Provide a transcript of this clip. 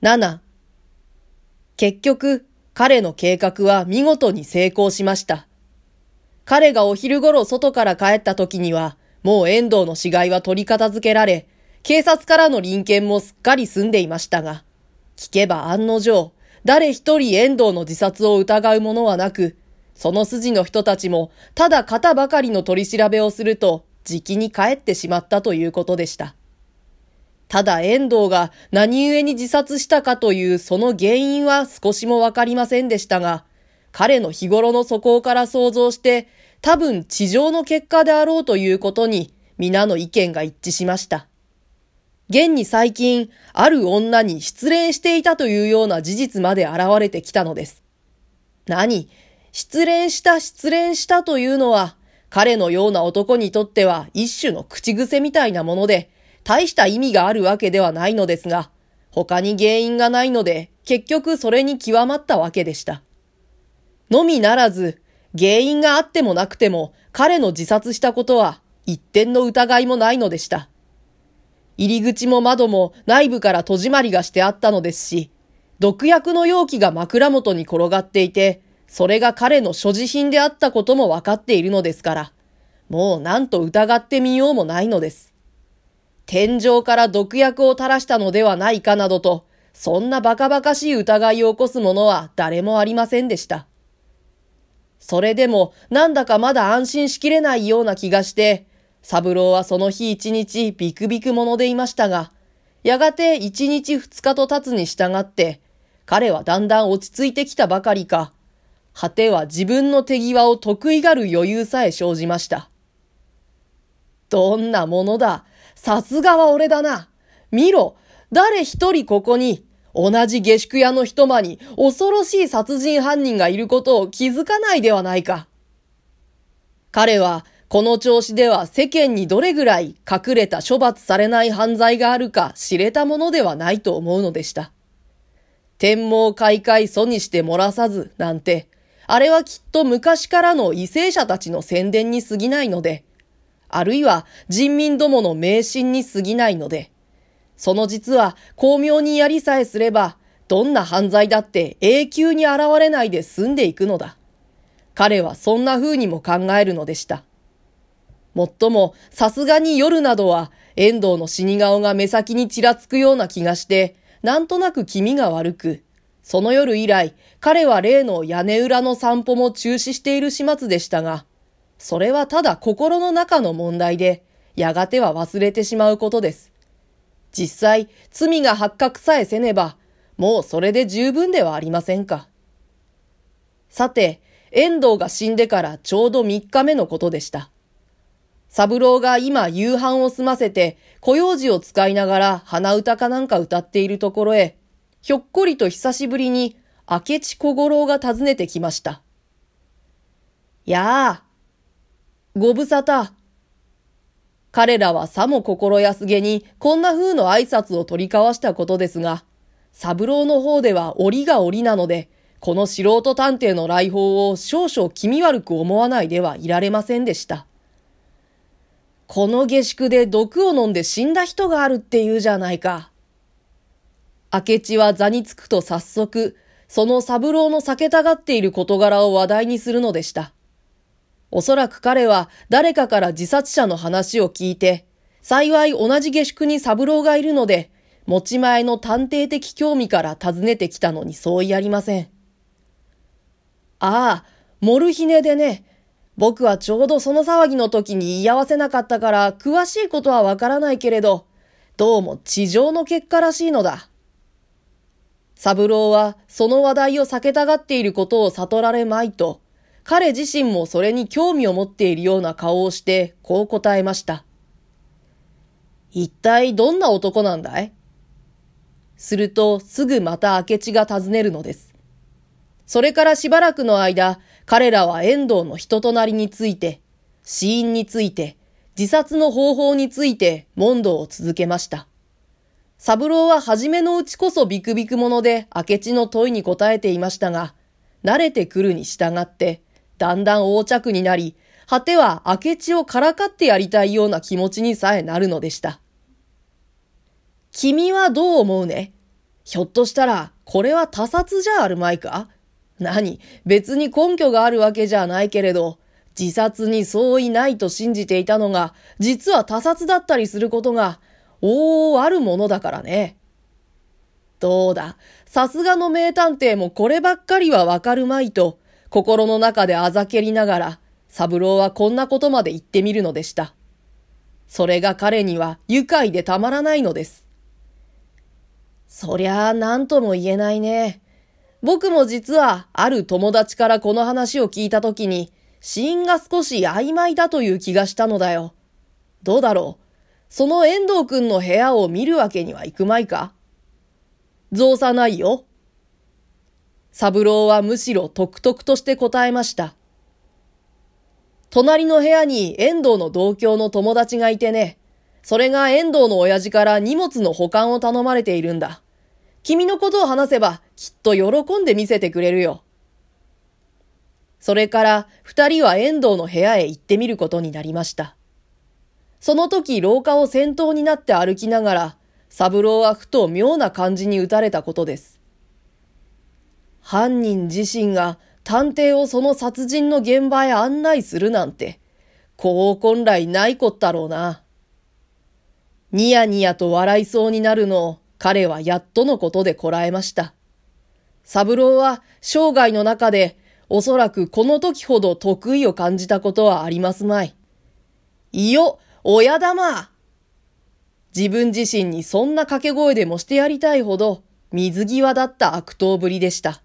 7結局、彼の計画は見事に成功しました。彼がお昼頃外から帰った時には、もう遠藤の死骸は取り片付けられ、警察からの臨検もすっかり済んでいましたが、聞けば案の定、誰一人遠藤の自殺を疑う者はなく、その筋の人たちも、ただ型ばかりの取り調べをすると、じきに帰ってしまったということでした。ただ遠藤が何故に自殺したかというその原因は少しもわかりませんでしたが、彼の日頃の素行から想像して、多分地上の結果であろうということに皆の意見が一致しました。現に最近、ある女に失恋していたというような事実まで現れてきたのです。何？失恋した失恋したというのは、彼のような男にとっては一種の口癖みたいなもので、大した意味があるわけではないのですが、他に原因がないので、結局それに極まったわけでした。のみならず、原因があってもなくても、彼の自殺したことは一点の疑いもないのでした。入り口も窓も内部から戸締まりがしてあったのですし、毒薬の容器が枕元に転がっていて、それが彼の所持品であったことも分かっているのですから、もう何と疑ってみようもないのです。天井から毒薬を垂らしたのではないかなどと、そんな馬鹿馬鹿しい疑いを起こす者は誰もありませんでした。それでもなんだかまだ安心しきれないような気がして、三郎はその日一日ビクビク者でいましたが、やがて一日二日と経つに従って、彼はだんだん落ち着いてきたばかりか、果ては自分の手際を得意がる余裕さえ生じました。どんなものだ。さすがは俺だな。見ろ。誰一人ここに、同じ下宿屋の一間に恐ろしい殺人犯人がいることを気づかないではないか。彼はこの調子では世間にどれぐらい隠れた処罰されない犯罪があるか知れたものではないと思うのでした。天網開会祖にして漏らさずなんて、あれはきっと昔からの為政者たちの宣伝に過ぎないので、あるいは人民どもの迷信に過ぎないので、その実は巧妙にやりさえすれば、どんな犯罪だって永久に現れないで済んでいくのだ。彼はそんな風にも考えるのでした。もっとも、さすがに夜などは、遠藤の死に顔が目先にちらつくような気がして、なんとなく気味が悪く、その夜以来、彼は例の屋根裏の散歩も中止している始末でしたが、それはただ心の中の問題で、やがては忘れてしまうことです。実際、罪が発覚さえせねば、もうそれで十分ではありませんか。さて、遠藤が死んでからちょうど3日目のことでした。三郎が今夕飯を済ませて、小用事を使いながら鼻歌かなんか歌っているところへ、ひょっこりと久しぶりに明智小五郎が訪ねてきました。やあ、ご無沙汰。彼らはさも心安げにこんな風の挨拶を取り交わしたことですが、三郎の方では折が折なので、この素人探偵の来訪を少々気味悪く思わないではいられませんでした。この下宿で毒を飲んで死んだ人があるって言うじゃないか。明智は座につくと早速、その三郎の避けたがっている事柄を話題にするのでした。おそらく彼は誰かから自殺者の話を聞いて、幸い同じ下宿に三郎がいるので、持ち前の探偵的興味から訪ねてきたのに相違ありません。ああ、モルヒネでね、僕はちょうどその騒ぎの時に言い合わせなかったから詳しいことはわからないけれど、どうも地上の結果らしいのだ。三郎はその話題を避けたがっていることを悟られまいと、彼自身もそれに興味を持っているような顔をしてこう答えました。一体どんな男なんだい？するとすぐまた明智が尋ねるのです。それからしばらくの間、彼らは遠藤の人となりについて、死因について、自殺の方法について問答を続けました。三郎は初めのうちこそビクビク者で明智の問いに答えていましたが、慣れてくるに従って、だんだん横着になり、果ては明智をからかってやりたいような気持ちにさえなるのでした。君はどう思うね？ひょっとしたら、これは他殺じゃあるまいか？何？別に根拠があるわけじゃないけれど、自殺に相違ないと信じていたのが、実は他殺だったりすることが、おーあるものだからね。どうだ、さすがの名探偵もこればっかりはわかるまいと、心の中であざけりながら、三郎はこんなことまで言ってみるのでした。それが彼には愉快でたまらないのです。そりゃあ何とも言えないね。僕も実はある友達からこの話を聞いたときに、死因が少し曖昧だという気がしたのだよ。どうだろうその遠藤くんの部屋を見るわけにはいくまいか造作ないよ。三郎はむしろとくとくとして答えました。隣の部屋に遠藤の同郷の友達がいてね。それが遠藤の親父から荷物の保管を頼まれているんだ。君のことを話せばきっと喜んで見せてくれるよ。それから二人は遠藤の部屋へ行ってみることになりました。その時廊下を先頭になって歩きながら、三郎はふと妙な感じに打たれたことです。犯人自身が探偵をその殺人の現場へ案内するなんて、こう本来ないこったろうな。ニヤニヤと笑いそうになるのを彼はやっとのことでこらえました。三郎は生涯の中でおそらくこの時ほど得意を感じたことはありますまい。いよ、親玉自分自身にそんな掛け声でもしてやりたいほど水際だった悪党ぶりでした。